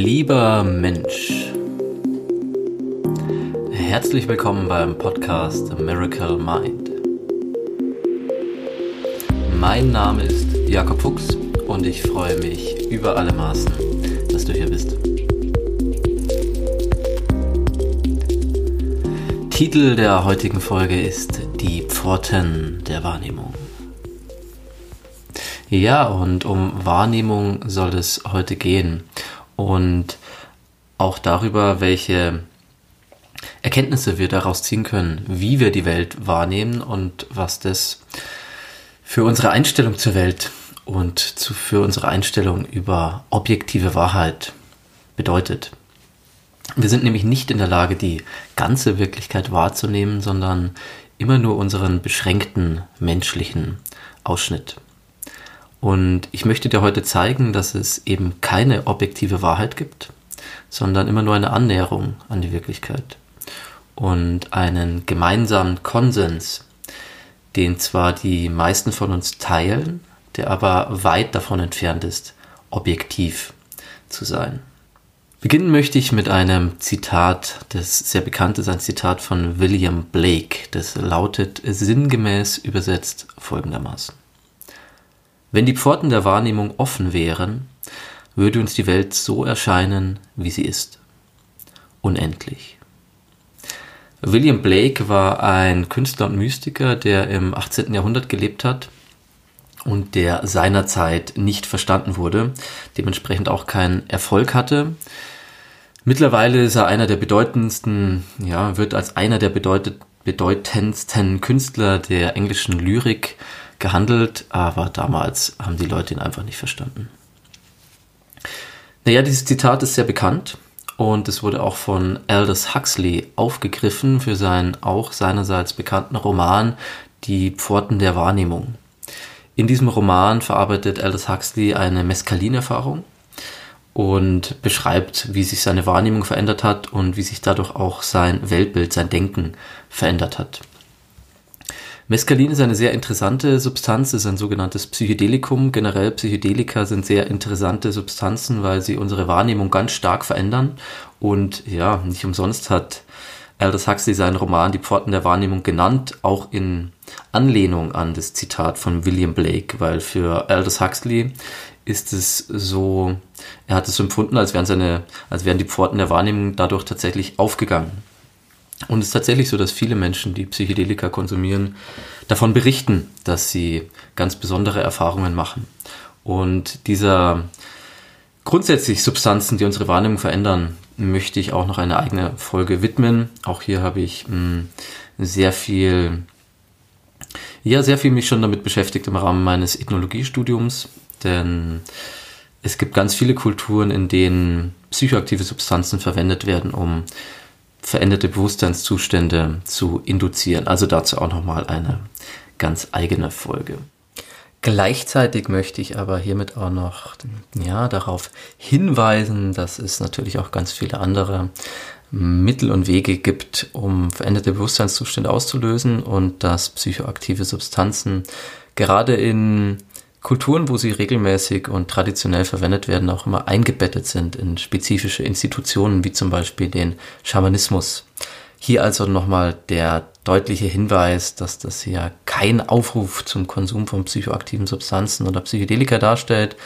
Lieber Mensch, herzlich willkommen beim Podcast Miracle Mind. Mein Name ist Jakob Fuchs und ich freue mich über alle Maßen, dass du hier bist. Titel der heutigen Folge ist Die Pforten der Wahrnehmung. Ja, und um Wahrnehmung soll es heute gehen und auch darüber, welche Erkenntnisse wir daraus ziehen können, wie wir die Welt wahrnehmen und was das für unsere Einstellung zur Welt und zu, für unsere Einstellung über objektive Wahrheit bedeutet. Wir sind nämlich nicht in der Lage, die ganze Wirklichkeit wahrzunehmen, sondern immer nur unseren beschränkten menschlichen Ausschnitt. Und ich möchte dir heute zeigen, dass es eben keine objektive Wahrheit gibt, sondern immer nur eine Annäherung an die Wirklichkeit und einen gemeinsamen Konsens, den zwar die meisten von uns teilen, der aber weit davon entfernt ist, objektiv zu sein. Beginnen möchte ich mit einem Zitat, das sehr bekannt ist, ein Zitat von William Blake, das lautet sinngemäß übersetzt folgendermaßen. Wenn die Pforten der Wahrnehmung offen wären, würde uns die Welt so erscheinen, wie sie ist. Unendlich. William Blake war ein Künstler und Mystiker, der im 18. Jahrhundert gelebt hat und der seinerzeit nicht verstanden wurde, dementsprechend auch keinen Erfolg hatte. Mittlerweile ist er einer der bedeutendsten, ja, wird als einer der bedeutendsten Künstler der englischen Lyrik gehandelt, aber damals haben die Leute ihn einfach nicht verstanden. Naja, dieses Zitat ist sehr bekannt und es wurde auch von Aldous Huxley aufgegriffen für seinen auch seinerseits bekannten Roman Die Pforten der Wahrnehmung. In diesem Roman verarbeitet Aldous Huxley eine Mescalin-Erfahrung und beschreibt, wie sich seine Wahrnehmung verändert hat und wie sich dadurch auch sein Weltbild, sein Denken verändert hat. Mescalin ist eine sehr interessante Substanz, ist ein sogenanntes Psychedelikum. Generell Psychedelika sind sehr interessante Substanzen, weil sie unsere Wahrnehmung ganz stark verändern. Und ja, nicht umsonst hat Aldous Huxley seinen Roman Die Pforten der Wahrnehmung genannt, auch in Anlehnung an das Zitat von William Blake, weil für Aldous Huxley ist es so, er hat es empfunden, als wären seine, als wären die Pforten der Wahrnehmung dadurch tatsächlich aufgegangen. Und es ist tatsächlich so, dass viele Menschen, die Psychedelika konsumieren, davon berichten, dass sie ganz besondere Erfahrungen machen. Und dieser grundsätzlich Substanzen, die unsere Wahrnehmung verändern, möchte ich auch noch eine eigene Folge widmen. Auch hier habe ich hm, sehr viel, ja, sehr viel mich schon damit beschäftigt im Rahmen meines Ethnologiestudiums, denn es gibt ganz viele Kulturen, in denen psychoaktive Substanzen verwendet werden, um veränderte Bewusstseinszustände zu induzieren. Also dazu auch nochmal eine ganz eigene Folge. Gleichzeitig möchte ich aber hiermit auch noch ja, darauf hinweisen, dass es natürlich auch ganz viele andere Mittel und Wege gibt, um veränderte Bewusstseinszustände auszulösen und dass psychoaktive Substanzen gerade in Kulturen, wo sie regelmäßig und traditionell verwendet werden, auch immer eingebettet sind in spezifische Institutionen, wie zum Beispiel den Schamanismus. Hier also nochmal der deutliche Hinweis, dass das hier kein Aufruf zum Konsum von psychoaktiven Substanzen oder Psychedelika darstellt,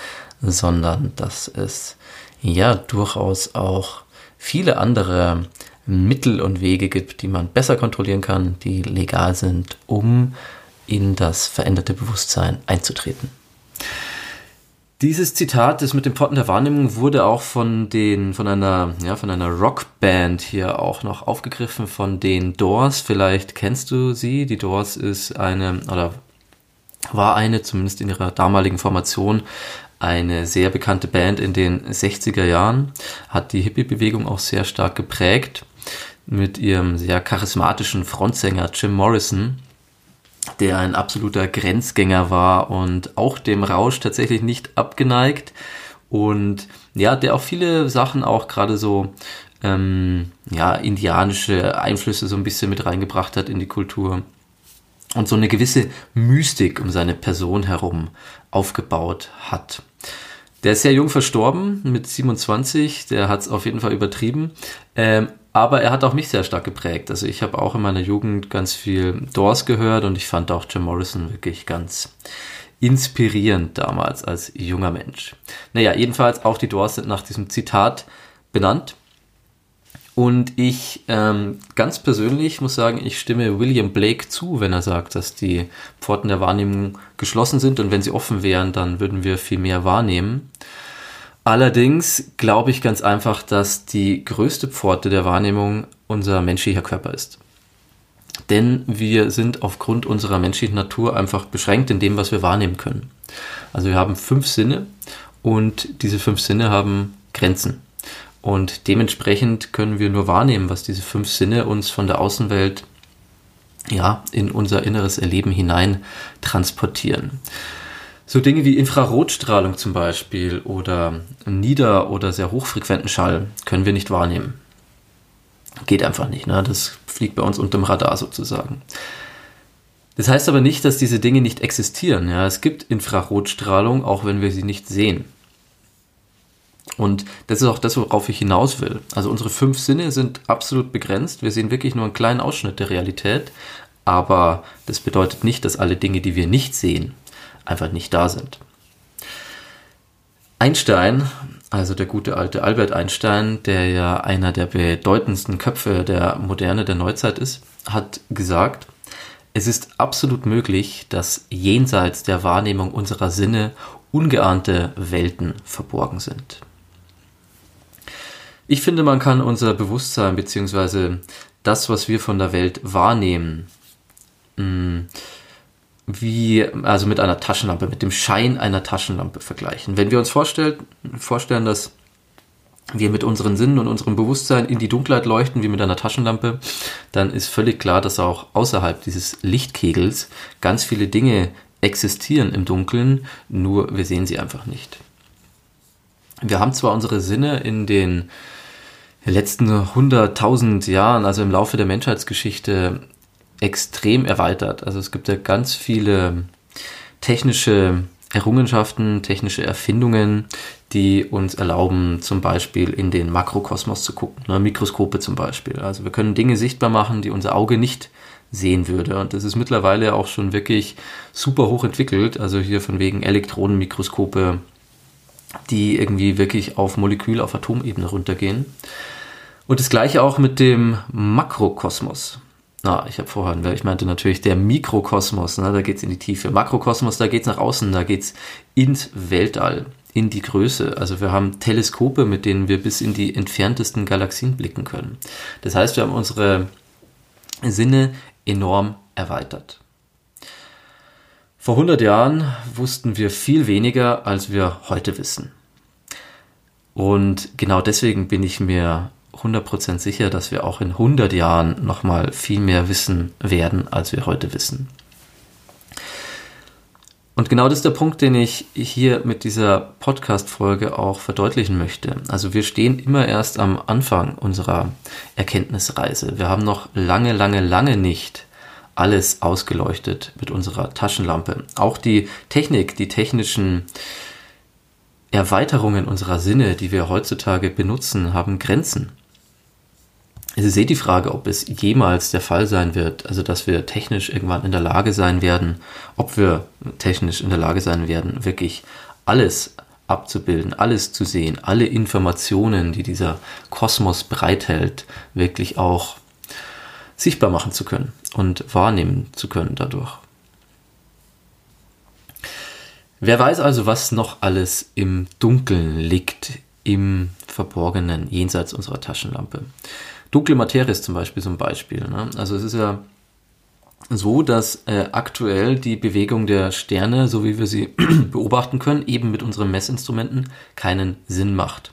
sondern dass es ja durchaus auch viele andere Mittel und Wege gibt, die man besser kontrollieren kann, die legal sind, um in das veränderte Bewusstsein einzutreten. Dieses Zitat, das mit dem Pforten der Wahrnehmung, wurde auch von den, von einer, ja, von einer Rockband hier auch noch aufgegriffen, von den Doors. Vielleicht kennst du sie. Die Doors ist eine, oder war eine, zumindest in ihrer damaligen Formation, eine sehr bekannte Band in den 60er Jahren, hat die Hippie-Bewegung auch sehr stark geprägt mit ihrem sehr charismatischen Frontsänger Jim Morrison der ein absoluter Grenzgänger war und auch dem Rausch tatsächlich nicht abgeneigt und ja, der auch viele Sachen auch gerade so ähm, ja indianische Einflüsse so ein bisschen mit reingebracht hat in die Kultur und so eine gewisse Mystik um seine Person herum aufgebaut hat. Der ist sehr jung verstorben, mit 27. Der hat es auf jeden Fall übertrieben. Ähm, aber er hat auch mich sehr stark geprägt. Also ich habe auch in meiner Jugend ganz viel Doors gehört und ich fand auch Jim Morrison wirklich ganz inspirierend damals als junger Mensch. Naja, jedenfalls auch die Doors sind nach diesem Zitat benannt. Und ich ähm, ganz persönlich muss sagen, ich stimme William Blake zu, wenn er sagt, dass die Pforten der Wahrnehmung geschlossen sind und wenn sie offen wären, dann würden wir viel mehr wahrnehmen. Allerdings glaube ich ganz einfach, dass die größte Pforte der Wahrnehmung unser menschlicher Körper ist. Denn wir sind aufgrund unserer menschlichen Natur einfach beschränkt in dem, was wir wahrnehmen können. Also wir haben fünf Sinne und diese fünf Sinne haben Grenzen. Und dementsprechend können wir nur wahrnehmen, was diese fünf Sinne uns von der Außenwelt ja, in unser inneres Erleben hinein transportieren. So Dinge wie Infrarotstrahlung zum Beispiel oder nieder- oder sehr hochfrequenten Schall können wir nicht wahrnehmen. Geht einfach nicht, ne? das fliegt bei uns unter dem Radar sozusagen. Das heißt aber nicht, dass diese Dinge nicht existieren. Ja? Es gibt Infrarotstrahlung, auch wenn wir sie nicht sehen. Und das ist auch das, worauf ich hinaus will. Also unsere fünf Sinne sind absolut begrenzt. Wir sehen wirklich nur einen kleinen Ausschnitt der Realität. Aber das bedeutet nicht, dass alle Dinge, die wir nicht sehen, einfach nicht da sind. Einstein, also der gute alte Albert Einstein, der ja einer der bedeutendsten Köpfe der Moderne, der Neuzeit ist, hat gesagt, es ist absolut möglich, dass jenseits der Wahrnehmung unserer Sinne ungeahnte Welten verborgen sind. Ich finde, man kann unser Bewusstsein bzw. das, was wir von der Welt wahrnehmen, mm, wie, also mit einer Taschenlampe, mit dem Schein einer Taschenlampe vergleichen. Wenn wir uns vorstellen, vorstellen, dass wir mit unseren Sinnen und unserem Bewusstsein in die Dunkelheit leuchten wie mit einer Taschenlampe, dann ist völlig klar, dass auch außerhalb dieses Lichtkegels ganz viele Dinge existieren im Dunkeln, nur wir sehen sie einfach nicht. Wir haben zwar unsere Sinne in den letzten 100.000 Jahren, also im Laufe der Menschheitsgeschichte, extrem erweitert. Also es gibt ja ganz viele technische Errungenschaften, technische Erfindungen, die uns erlauben, zum Beispiel in den Makrokosmos zu gucken, ne? Mikroskope zum Beispiel. Also wir können Dinge sichtbar machen, die unser Auge nicht sehen würde. Und das ist mittlerweile auch schon wirklich super hoch entwickelt. Also hier von wegen Elektronenmikroskope, die irgendwie wirklich auf Molekül, auf Atomebene runtergehen. Und das gleiche auch mit dem Makrokosmos. Na, ich habe vorher, ich meinte natürlich der Mikrokosmos, ne, da geht's in die Tiefe. Makrokosmos, da geht's nach außen, da geht's ins Weltall, in die Größe. Also wir haben Teleskope, mit denen wir bis in die entferntesten Galaxien blicken können. Das heißt, wir haben unsere Sinne enorm erweitert. Vor 100 Jahren wussten wir viel weniger, als wir heute wissen. Und genau deswegen bin ich mir 100% sicher, dass wir auch in 100 Jahren nochmal viel mehr wissen werden, als wir heute wissen. Und genau das ist der Punkt, den ich hier mit dieser Podcast-Folge auch verdeutlichen möchte. Also wir stehen immer erst am Anfang unserer Erkenntnisreise. Wir haben noch lange, lange, lange nicht alles ausgeleuchtet mit unserer Taschenlampe. Auch die Technik, die technischen Erweiterungen unserer Sinne, die wir heutzutage benutzen, haben Grenzen. Es ist eh die Frage, ob es jemals der Fall sein wird, also dass wir technisch irgendwann in der Lage sein werden, ob wir technisch in der Lage sein werden, wirklich alles abzubilden, alles zu sehen, alle Informationen, die dieser Kosmos bereithält, wirklich auch sichtbar machen zu können und wahrnehmen zu können dadurch. Wer weiß also, was noch alles im Dunkeln liegt, im Verborgenen, jenseits unserer Taschenlampe. Dunkle Materie ist zum Beispiel so ein Beispiel. Ne? Also es ist ja so, dass äh, aktuell die Bewegung der Sterne, so wie wir sie beobachten können, eben mit unseren Messinstrumenten keinen Sinn macht.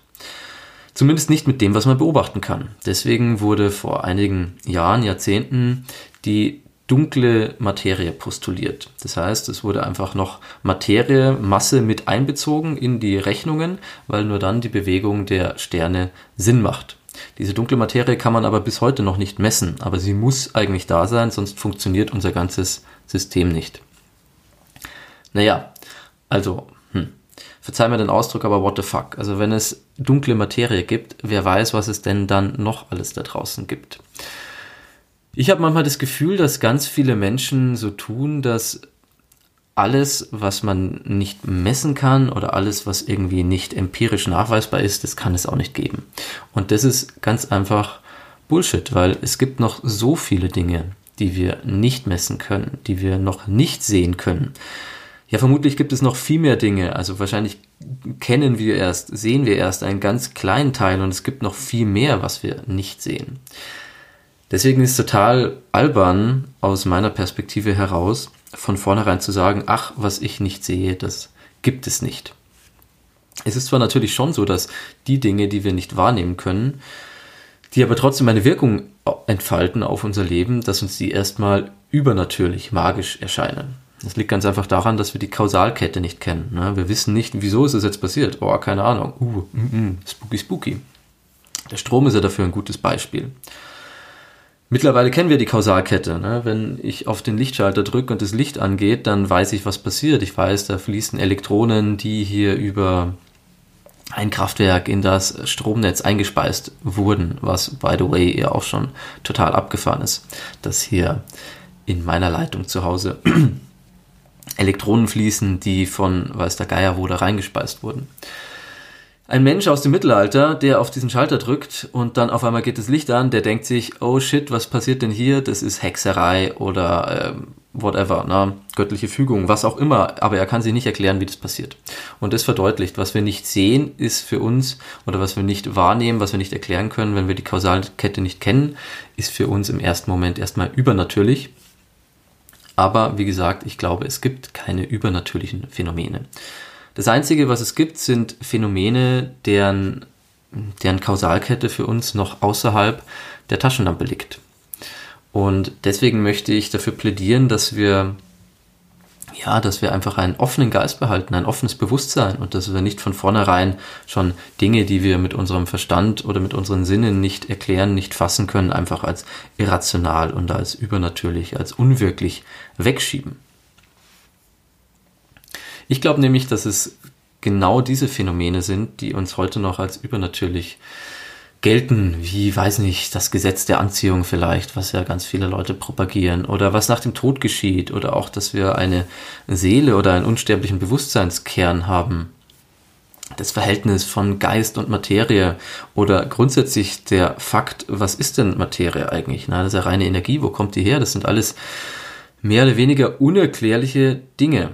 Zumindest nicht mit dem, was man beobachten kann. Deswegen wurde vor einigen Jahren, Jahrzehnten die dunkle Materie postuliert. Das heißt, es wurde einfach noch Materie, Masse mit einbezogen in die Rechnungen, weil nur dann die Bewegung der Sterne Sinn macht. Diese dunkle Materie kann man aber bis heute noch nicht messen, aber sie muss eigentlich da sein, sonst funktioniert unser ganzes System nicht. Naja, also, hm. verzeih mir den Ausdruck, aber what the fuck. Also wenn es dunkle Materie gibt, wer weiß, was es denn dann noch alles da draußen gibt. Ich habe manchmal das Gefühl, dass ganz viele Menschen so tun, dass alles, was man nicht messen kann oder alles, was irgendwie nicht empirisch nachweisbar ist, das kann es auch nicht geben. Und das ist ganz einfach Bullshit, weil es gibt noch so viele Dinge, die wir nicht messen können, die wir noch nicht sehen können. Ja, vermutlich gibt es noch viel mehr Dinge. Also wahrscheinlich kennen wir erst, sehen wir erst einen ganz kleinen Teil und es gibt noch viel mehr, was wir nicht sehen. Deswegen ist total albern aus meiner Perspektive heraus, von vornherein zu sagen, ach, was ich nicht sehe, das gibt es nicht. Es ist zwar natürlich schon so, dass die Dinge, die wir nicht wahrnehmen können, die aber trotzdem eine Wirkung entfalten auf unser Leben, dass uns die erstmal übernatürlich, magisch erscheinen. Das liegt ganz einfach daran, dass wir die Kausalkette nicht kennen. Ne? Wir wissen nicht, wieso ist es jetzt passiert. Oh, keine Ahnung. Uh, mm, mm, spooky, spooky. Der Strom ist ja dafür ein gutes Beispiel. Mittlerweile kennen wir die Kausalkette. Ne? Wenn ich auf den Lichtschalter drücke und das Licht angeht, dann weiß ich, was passiert. Ich weiß, da fließen Elektronen, die hier über ein Kraftwerk in das Stromnetz eingespeist wurden, was, by the way, ja auch schon total abgefahren ist, dass hier in meiner Leitung zu Hause Elektronen fließen, die von weiß der Geier wo da reingespeist wurden. Ein Mensch aus dem Mittelalter, der auf diesen Schalter drückt und dann auf einmal geht das Licht an, der denkt sich, oh shit, was passiert denn hier? Das ist Hexerei oder ähm, whatever, ne? göttliche Fügung, was auch immer, aber er kann sich nicht erklären, wie das passiert. Und das verdeutlicht, was wir nicht sehen, ist für uns, oder was wir nicht wahrnehmen, was wir nicht erklären können, wenn wir die Kausalkette nicht kennen, ist für uns im ersten Moment erstmal übernatürlich. Aber wie gesagt, ich glaube, es gibt keine übernatürlichen Phänomene. Das Einzige, was es gibt, sind Phänomene, deren, deren Kausalkette für uns noch außerhalb der Taschenlampe liegt. Und deswegen möchte ich dafür plädieren, dass wir ja, dass wir einfach einen offenen Geist behalten, ein offenes Bewusstsein und dass wir nicht von vornherein schon Dinge, die wir mit unserem Verstand oder mit unseren Sinnen nicht erklären, nicht fassen können, einfach als irrational und als übernatürlich, als unwirklich wegschieben. Ich glaube nämlich, dass es genau diese Phänomene sind, die uns heute noch als übernatürlich gelten, wie, weiß nicht, das Gesetz der Anziehung vielleicht, was ja ganz viele Leute propagieren, oder was nach dem Tod geschieht, oder auch, dass wir eine Seele oder einen unsterblichen Bewusstseinskern haben. Das Verhältnis von Geist und Materie oder grundsätzlich der Fakt, was ist denn Materie eigentlich? Na, das ist ja reine Energie, wo kommt die her? Das sind alles mehr oder weniger unerklärliche Dinge.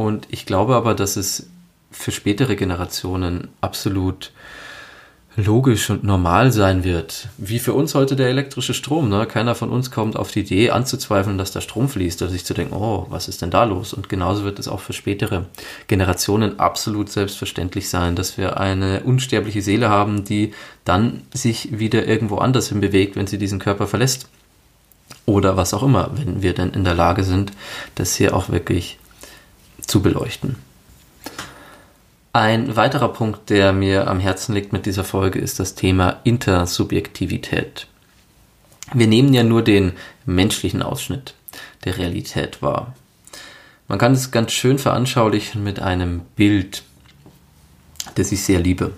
Und ich glaube aber, dass es für spätere Generationen absolut logisch und normal sein wird. Wie für uns heute der elektrische Strom. Ne? Keiner von uns kommt auf die Idee anzuzweifeln, dass der Strom fließt oder sich zu denken, oh, was ist denn da los? Und genauso wird es auch für spätere Generationen absolut selbstverständlich sein, dass wir eine unsterbliche Seele haben, die dann sich wieder irgendwo anders hin bewegt, wenn sie diesen Körper verlässt. Oder was auch immer, wenn wir dann in der Lage sind, das hier auch wirklich zu beleuchten. Ein weiterer Punkt, der mir am Herzen liegt mit dieser Folge, ist das Thema Intersubjektivität. Wir nehmen ja nur den menschlichen Ausschnitt der Realität wahr. Man kann es ganz schön veranschaulichen mit einem Bild, das ich sehr liebe.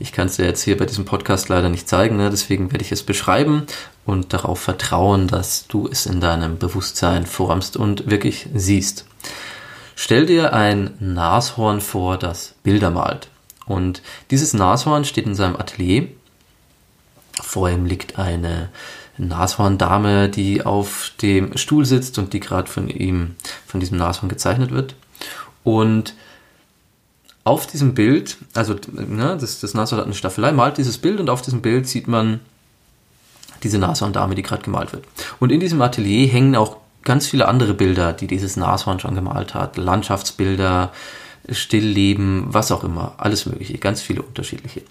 Ich kann es dir jetzt hier bei diesem Podcast leider nicht zeigen, ne? deswegen werde ich es beschreiben und darauf vertrauen, dass du es in deinem Bewusstsein formst und wirklich siehst. Stell dir ein Nashorn vor, das Bilder malt. Und dieses Nashorn steht in seinem Atelier. Vor ihm liegt eine Nashorndame, die auf dem Stuhl sitzt und die gerade von ihm, von diesem Nashorn gezeichnet wird. Und auf diesem Bild, also ne, das, das Nashorn hat eine Staffelei, malt dieses Bild und auf diesem Bild sieht man diese Nashorndame, die gerade gemalt wird. Und in diesem Atelier hängen auch ganz viele andere Bilder, die dieses Nashorn schon gemalt hat. Landschaftsbilder, Stillleben, was auch immer. Alles mögliche, ganz viele unterschiedliche.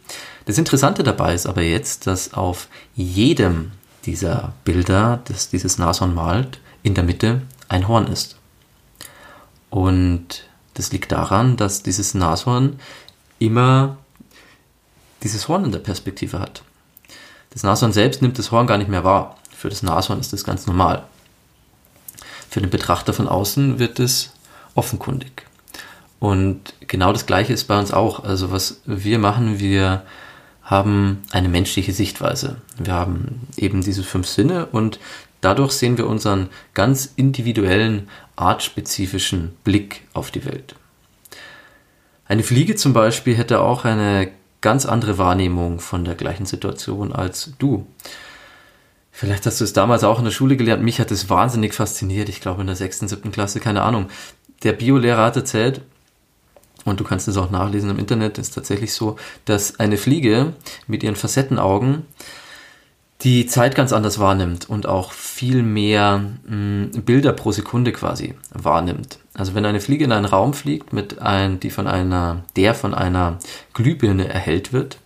Das Interessante dabei ist aber jetzt, dass auf jedem dieser Bilder, das dieses Nashorn malt, in der Mitte ein Horn ist. Und das liegt daran, dass dieses Nashorn immer dieses Horn in der Perspektive hat. Das Nashorn selbst nimmt das Horn gar nicht mehr wahr. Für das Nashorn ist das ganz normal. Für den Betrachter von außen wird es offenkundig. Und genau das Gleiche ist bei uns auch. Also was wir machen, wir haben eine menschliche Sichtweise. Wir haben eben diese fünf Sinne und dadurch sehen wir unseren ganz individuellen, artspezifischen Blick auf die Welt. Eine Fliege zum Beispiel hätte auch eine ganz andere Wahrnehmung von der gleichen Situation als du. Vielleicht hast du es damals auch in der Schule gelernt. Mich hat es wahnsinnig fasziniert. Ich glaube in der sechsten, siebten Klasse, keine Ahnung. Der Biolehrer hat erzählt, und du kannst es auch nachlesen im Internet, ist tatsächlich so, dass eine Fliege mit ihren Facettenaugen die Zeit ganz anders wahrnimmt und auch viel mehr mh, mm, Bilder pro Sekunde quasi wahrnimmt. Also wenn eine Fliege in einen Raum fliegt, mit ein, die von einer, der von einer Glühbirne erhellt wird,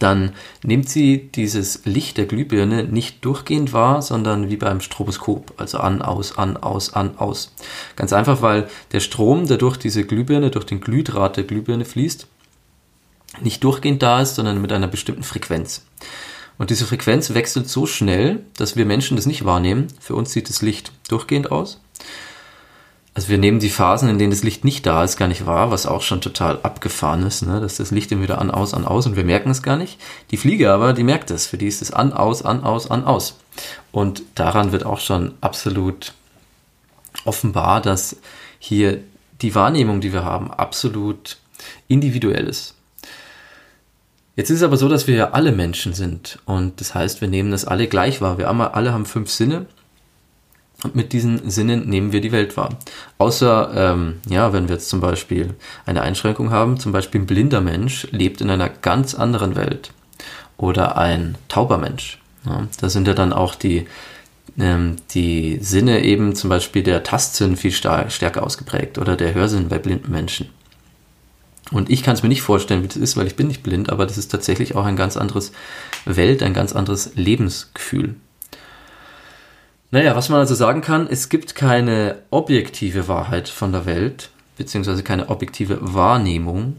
dann nimmt sie dieses Licht der Glühbirne nicht durchgehend wahr, sondern wie beim Stroboskop, also an, aus, an, aus, an, aus. Ganz einfach, weil der Strom, der durch diese Glühbirne, durch den Glühdraht der Glühbirne fließt, nicht durchgehend da ist, sondern mit einer bestimmten Frequenz. Und diese Frequenz wechselt so schnell, dass wir Menschen das nicht wahrnehmen. Für uns sieht das Licht durchgehend aus. Also wir nehmen die Phasen, in denen das Licht nicht da ist, gar nicht wahr, was auch schon total abgefahren ist, ne? dass das Licht immer wieder an, aus, an, aus und wir merken es gar nicht. Die Fliege aber, die merkt es. Für die ist es an, aus, an, aus, an, aus. Und daran wird auch schon absolut offenbar, dass hier die Wahrnehmung, die wir haben, absolut individuell ist. Jetzt ist es aber so, dass wir ja alle Menschen sind und das heißt, wir nehmen das alle gleich wahr. Wir alle haben fünf Sinne und mit diesen Sinnen nehmen wir die Welt wahr. Außer, ähm, ja, wenn wir jetzt zum Beispiel eine Einschränkung haben, zum Beispiel ein blinder Mensch lebt in einer ganz anderen Welt. Oder ein tauber Mensch. Ja, da sind ja dann auch die, ähm, die Sinne eben, zum Beispiel der Tastsinn viel stärker ausgeprägt oder der Hörsinn bei blinden Menschen. Und ich kann es mir nicht vorstellen, wie das ist, weil ich bin nicht blind, aber das ist tatsächlich auch ein ganz anderes Welt, ein ganz anderes Lebensgefühl. Naja, was man also sagen kann, es gibt keine objektive Wahrheit von der Welt, beziehungsweise keine objektive Wahrnehmung,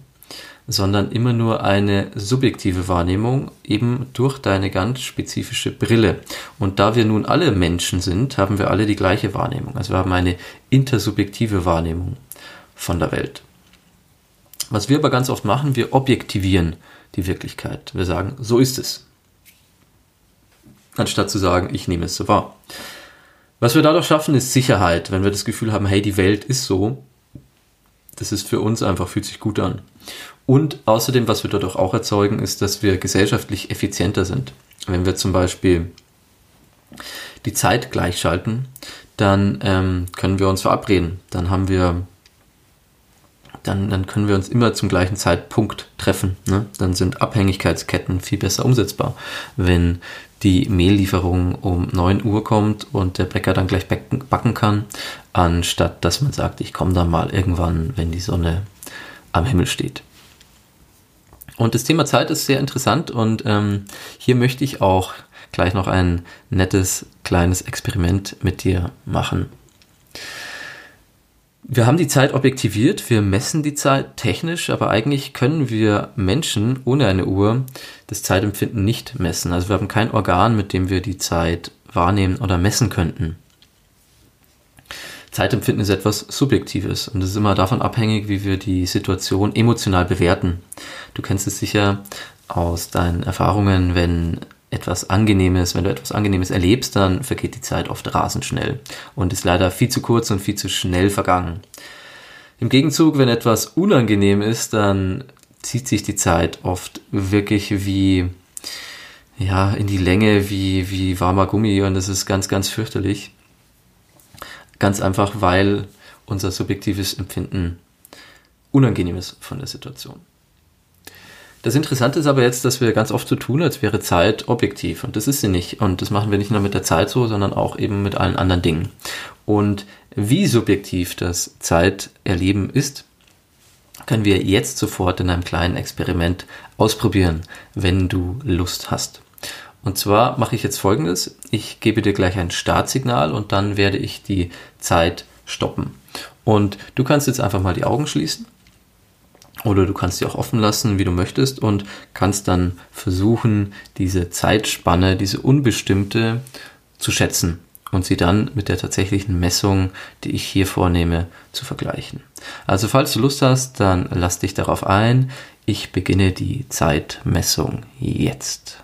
sondern immer nur eine subjektive Wahrnehmung, eben durch deine ganz spezifische Brille. Und da wir nun alle Menschen sind, haben wir alle die gleiche Wahrnehmung. Also wir haben eine intersubjektive Wahrnehmung von der Welt. Was wir aber ganz oft machen, wir objektivieren die Wirklichkeit. Wir sagen, so ist es. Anstatt zu sagen, ich nehme es so wahr. Was wir dadurch schaffen, ist Sicherheit, wenn wir das Gefühl haben, hey, die Welt ist so. Das ist für uns einfach, fühlt sich gut an. Und außerdem, was wir dadurch auch erzeugen, ist, dass wir gesellschaftlich effizienter sind. Wenn wir zum Beispiel die Zeit gleichschalten, dann ähm, können wir uns verabreden. Dann haben wir, dann, dann können wir uns immer zum gleichen Zeitpunkt treffen. Ne? Dann sind Abhängigkeitsketten viel besser umsetzbar. Wenn die Mehllieferung um 9 Uhr kommt und der Bäcker dann gleich backen kann, anstatt dass man sagt, ich komme dann mal irgendwann, wenn die Sonne am Himmel steht. Und das Thema Zeit ist sehr interessant und ähm, hier möchte ich auch gleich noch ein nettes kleines Experiment mit dir machen. Wir haben die Zeit objektiviert, wir messen die Zeit technisch, aber eigentlich können wir Menschen ohne eine Uhr das Zeitempfinden nicht messen. Also wir haben kein Organ, mit dem wir die Zeit wahrnehmen oder messen könnten. Zeitempfinden ist etwas Subjektives und es ist immer davon abhängig, wie wir die Situation emotional bewerten. Du kennst es sicher aus deinen Erfahrungen, wenn etwas Angenehmes, wenn du etwas Angenehmes erlebst, dann vergeht die Zeit oft rasend schnell und ist leider viel zu kurz und viel zu schnell vergangen. Im Gegenzug, wenn etwas unangenehm ist, dann zieht sich die Zeit oft wirklich wie, ja, in die Länge, wie, wie warmer Gummi und das ist ganz, ganz fürchterlich. Ganz einfach, weil unser subjektives Empfinden unangenehm ist von der Situation. Das Interessante ist aber jetzt, dass wir ganz oft so tun, als wäre Zeit objektiv. Und das ist sie nicht. Und das machen wir nicht nur mit der Zeit so, sondern auch eben mit allen anderen Dingen. Und wie subjektiv das Zeiterleben ist, können wir jetzt sofort in einem kleinen Experiment ausprobieren, wenn du Lust hast. Und zwar mache ich jetzt folgendes. Ich gebe dir gleich ein Startsignal und dann werde ich die Zeit stoppen. Und du kannst jetzt einfach mal die Augen schließen oder du kannst sie auch offen lassen, wie du möchtest, und kannst dann versuchen, diese Zeitspanne, diese unbestimmte zu schätzen und sie dann mit der tatsächlichen Messung, die ich hier vornehme, zu vergleichen. Also falls du Lust hast, dann lass dich darauf ein. Ich beginne die Zeitmessung jetzt.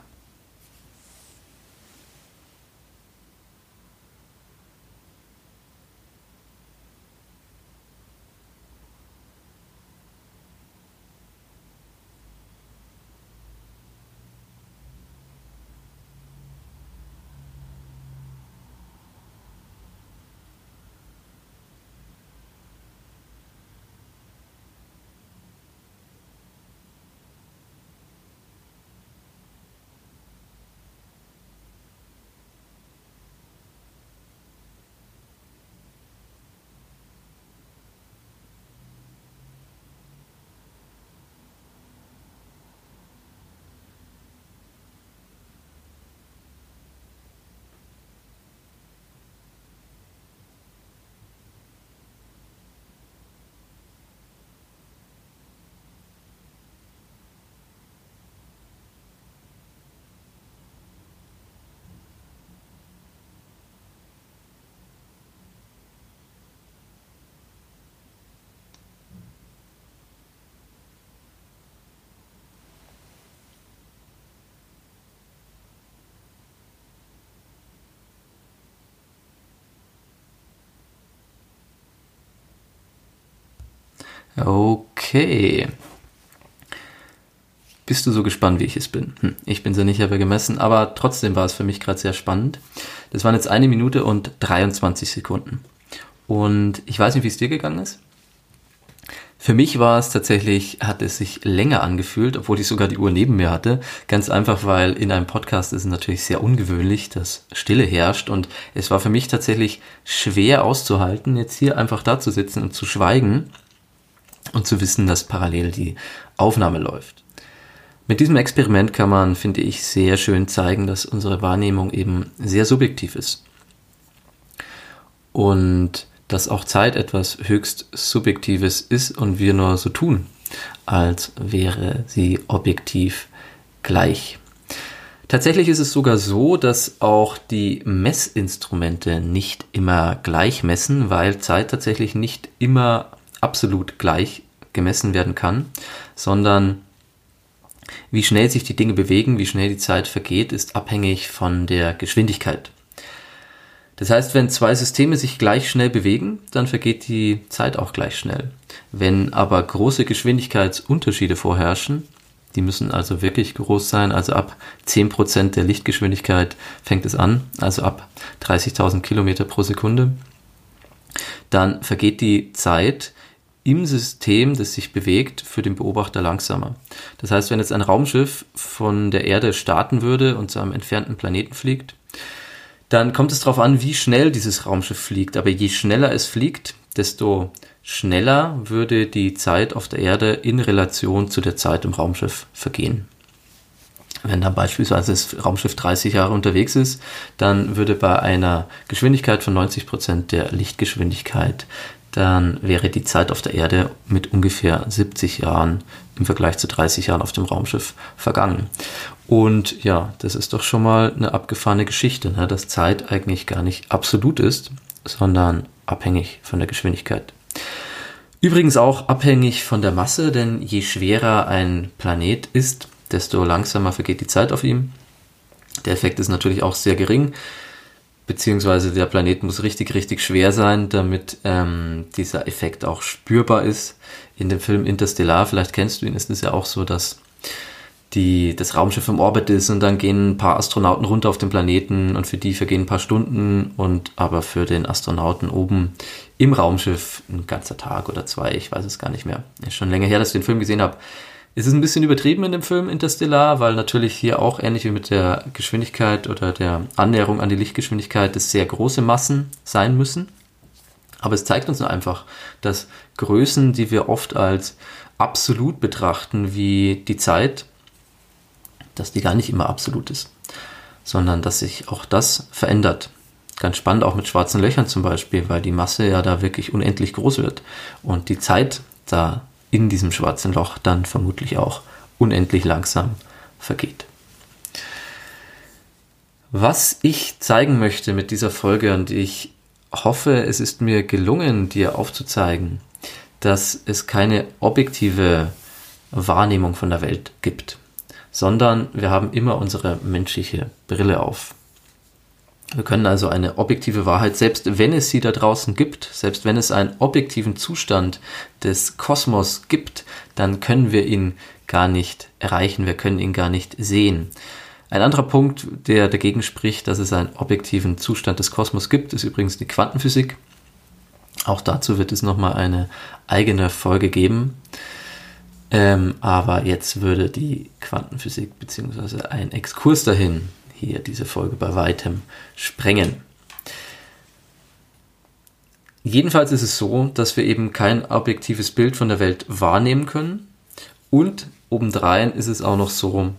Okay. Bist du so gespannt, wie ich es bin? Hm, ich bin so nicht aber gemessen, aber trotzdem war es für mich gerade sehr spannend. Das waren jetzt eine Minute und 23 Sekunden. Und ich weiß nicht, wie es dir gegangen ist. Für mich war es tatsächlich, hat es sich länger angefühlt, obwohl ich sogar die Uhr neben mir hatte. Ganz einfach, weil in einem Podcast ist es natürlich sehr ungewöhnlich, dass Stille herrscht und es war für mich tatsächlich schwer auszuhalten, jetzt hier einfach da zu sitzen und zu schweigen und zu wissen, dass parallel die Aufnahme läuft. Mit diesem Experiment kann man, finde ich, sehr schön zeigen, dass unsere Wahrnehmung eben sehr subjektiv ist. Und dass auch Zeit etwas höchst Subjektives ist und wir nur so tun, als wäre sie objektiv gleich. Tatsächlich ist es sogar so, dass auch die Messinstrumente nicht immer gleich messen, weil Zeit tatsächlich nicht immer absolut gleich gemessen werden kann, sondern wie schnell sich die Dinge bewegen, wie schnell die Zeit vergeht, ist abhängig von der Geschwindigkeit. Das heißt, wenn zwei Systeme sich gleich schnell bewegen, dann vergeht die Zeit auch gleich schnell. Wenn aber große Geschwindigkeitsunterschiede vorherrschen, die müssen also wirklich groß sein, also ab 10% der Lichtgeschwindigkeit fängt es an, also ab 30.000 Kilometer pro Sekunde, dann vergeht die Zeit im System, das sich bewegt, für den Beobachter langsamer. Das heißt, wenn jetzt ein Raumschiff von der Erde starten würde und zu einem entfernten Planeten fliegt, dann kommt es darauf an, wie schnell dieses Raumschiff fliegt. Aber je schneller es fliegt, desto schneller würde die Zeit auf der Erde in Relation zu der Zeit im Raumschiff vergehen. Wenn dann beispielsweise das Raumschiff 30 Jahre unterwegs ist, dann würde bei einer Geschwindigkeit von 90 Prozent der Lichtgeschwindigkeit dann wäre die Zeit auf der Erde mit ungefähr 70 Jahren im Vergleich zu 30 Jahren auf dem Raumschiff vergangen. Und ja, das ist doch schon mal eine abgefahrene Geschichte, ne? dass Zeit eigentlich gar nicht absolut ist, sondern abhängig von der Geschwindigkeit. Übrigens auch abhängig von der Masse, denn je schwerer ein Planet ist, desto langsamer vergeht die Zeit auf ihm. Der Effekt ist natürlich auch sehr gering beziehungsweise der Planet muss richtig, richtig schwer sein, damit ähm, dieser Effekt auch spürbar ist. In dem Film Interstellar, vielleicht kennst du ihn, ist es ja auch so, dass die, das Raumschiff im Orbit ist und dann gehen ein paar Astronauten runter auf den Planeten und für die vergehen ein paar Stunden und aber für den Astronauten oben im Raumschiff ein ganzer Tag oder zwei, ich weiß es gar nicht mehr. Ist schon länger her, dass ich den Film gesehen habe. Es ist ein bisschen übertrieben in dem Film Interstellar, weil natürlich hier auch ähnlich wie mit der Geschwindigkeit oder der Annäherung an die Lichtgeschwindigkeit es sehr große Massen sein müssen. Aber es zeigt uns einfach, dass Größen, die wir oft als absolut betrachten, wie die Zeit, dass die gar nicht immer absolut ist, sondern dass sich auch das verändert. Ganz spannend auch mit schwarzen Löchern zum Beispiel, weil die Masse ja da wirklich unendlich groß wird und die Zeit da in diesem schwarzen Loch dann vermutlich auch unendlich langsam vergeht. Was ich zeigen möchte mit dieser Folge und ich hoffe, es ist mir gelungen, dir aufzuzeigen, dass es keine objektive Wahrnehmung von der Welt gibt, sondern wir haben immer unsere menschliche Brille auf. Wir können also eine objektive Wahrheit, selbst wenn es sie da draußen gibt, selbst wenn es einen objektiven Zustand des Kosmos gibt, dann können wir ihn gar nicht erreichen, wir können ihn gar nicht sehen. Ein anderer Punkt, der dagegen spricht, dass es einen objektiven Zustand des Kosmos gibt, ist übrigens die Quantenphysik. Auch dazu wird es nochmal eine eigene Folge geben. Ähm, aber jetzt würde die Quantenphysik beziehungsweise ein Exkurs dahin hier diese Folge bei weitem sprengen. Jedenfalls ist es so, dass wir eben kein objektives Bild von der Welt wahrnehmen können. Und obendrein ist es auch noch so,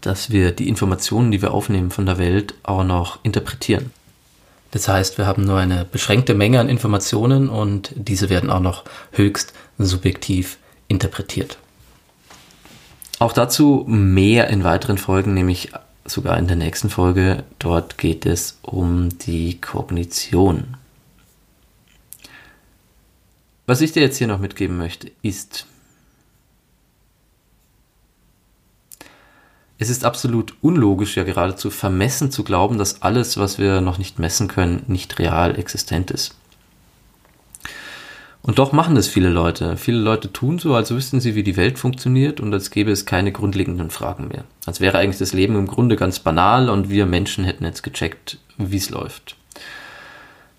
dass wir die Informationen, die wir aufnehmen von der Welt, auch noch interpretieren. Das heißt, wir haben nur eine beschränkte Menge an Informationen und diese werden auch noch höchst subjektiv interpretiert. Auch dazu mehr in weiteren Folgen, nämlich sogar in der nächsten Folge. Dort geht es um die Kognition. Was ich dir jetzt hier noch mitgeben möchte, ist, es ist absolut unlogisch, ja geradezu vermessen zu glauben, dass alles, was wir noch nicht messen können, nicht real existent ist. Und doch machen das viele Leute. Viele Leute tun so, als wüssten sie, wie die Welt funktioniert und als gäbe es keine grundlegenden Fragen mehr. Als wäre eigentlich das Leben im Grunde ganz banal und wir Menschen hätten jetzt gecheckt, wie es läuft.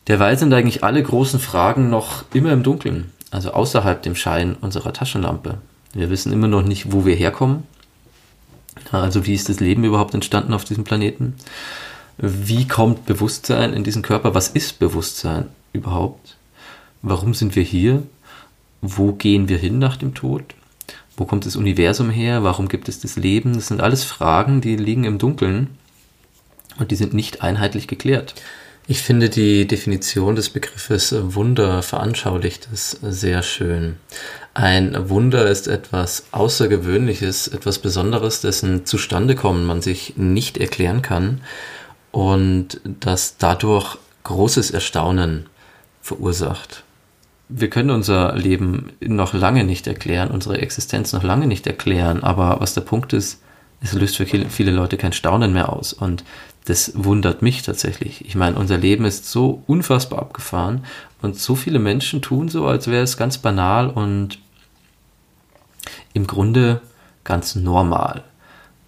Derweil sind eigentlich alle großen Fragen noch immer im Dunkeln, also außerhalb dem Schein unserer Taschenlampe. Wir wissen immer noch nicht, wo wir herkommen. Also wie ist das Leben überhaupt entstanden auf diesem Planeten? Wie kommt Bewusstsein in diesen Körper? Was ist Bewusstsein überhaupt? Warum sind wir hier? Wo gehen wir hin nach dem Tod? Wo kommt das Universum her? Warum gibt es das Leben? Das sind alles Fragen, die liegen im Dunkeln und die sind nicht einheitlich geklärt. Ich finde die Definition des Begriffes Wunder veranschaulicht es sehr schön. Ein Wunder ist etwas Außergewöhnliches, etwas Besonderes, dessen Zustandekommen man sich nicht erklären kann und das dadurch großes Erstaunen verursacht wir können unser Leben noch lange nicht erklären, unsere Existenz noch lange nicht erklären, aber was der Punkt ist, es löst für viele Leute kein Staunen mehr aus und das wundert mich tatsächlich. Ich meine, unser Leben ist so unfassbar abgefahren und so viele Menschen tun so, als wäre es ganz banal und im Grunde ganz normal.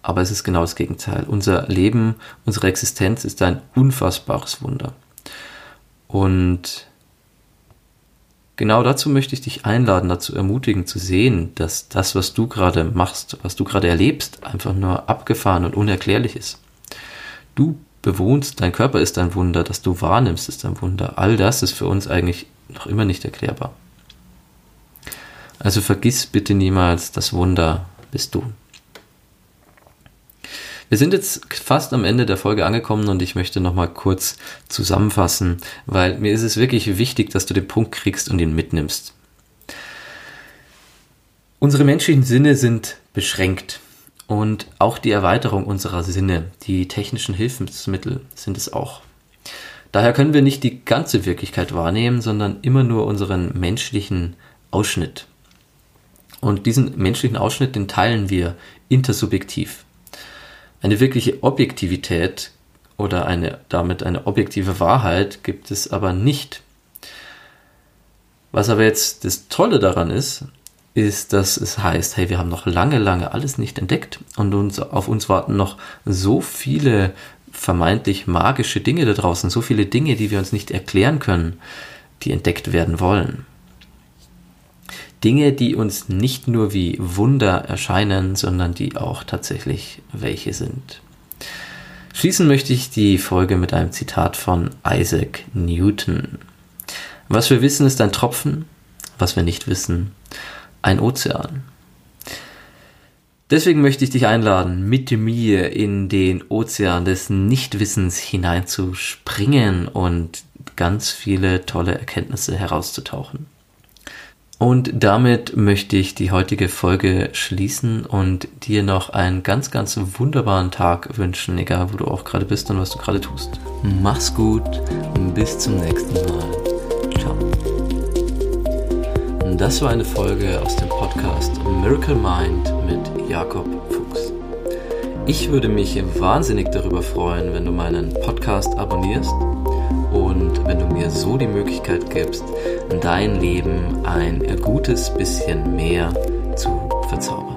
Aber es ist genau das Gegenteil. Unser Leben, unsere Existenz ist ein unfassbares Wunder. Und genau dazu möchte ich dich einladen, dazu ermutigen, zu sehen, dass das, was du gerade machst, was du gerade erlebst, einfach nur abgefahren und unerklärlich ist. Du bewohnst, dein Körper ist ein Wunder, dass du wahrnimmst, ist ein Wunder. All das ist für uns eigentlich noch immer nicht erklärbar. Also vergiss bitte niemals, das Wunder bist du. Wir sind jetzt fast am Ende der Folge angekommen und ich möchte nochmal kurz zusammenfassen, weil mir ist es wirklich wichtig, dass du den Punkt kriegst und ihn mitnimmst. Unsere menschlichen Sinne sind beschränkt und auch die Erweiterung unserer Sinne, die technischen Hilfsmittel sind es auch. Daher können wir nicht die ganze Wirklichkeit wahrnehmen, sondern immer nur unseren menschlichen Ausschnitt. Und diesen menschlichen Ausschnitt, den teilen wir intersubjektiv. Eine wirkliche Objektivität oder eine, damit eine objektive Wahrheit gibt es aber nicht. Was aber jetzt das Tolle daran ist, ist, dass es heißt, hey, wir haben noch lange, lange alles nicht entdeckt und uns, auf uns warten noch so viele vermeintlich magische Dinge da draußen, so viele Dinge, die wir uns nicht erklären können, die entdeckt werden wollen. Dinge, die uns nicht nur wie Wunder erscheinen, sondern die auch tatsächlich welche sind. Schließen möchte ich die Folge mit einem Zitat von Isaac Newton. Was wir wissen, ist ein Tropfen, was wir nicht wissen, ein Ozean. Deswegen möchte ich dich einladen, mit mir in den Ozean des Nichtwissens hineinzuspringen und ganz viele tolle Erkenntnisse herauszutauchen. Und damit möchte ich die heutige Folge schließen und dir noch einen ganz, ganz wunderbaren Tag wünschen, egal wo du auch gerade bist und was du gerade tust. Mach's gut und bis zum nächsten Mal. Ciao. Das war eine Folge aus dem Podcast Miracle Mind mit Jakob Fuchs. Ich würde mich wahnsinnig darüber freuen, wenn du meinen Podcast abonnierst und wenn du mir so die Möglichkeit gibst, dein Leben ein gutes bisschen mehr zu verzaubern.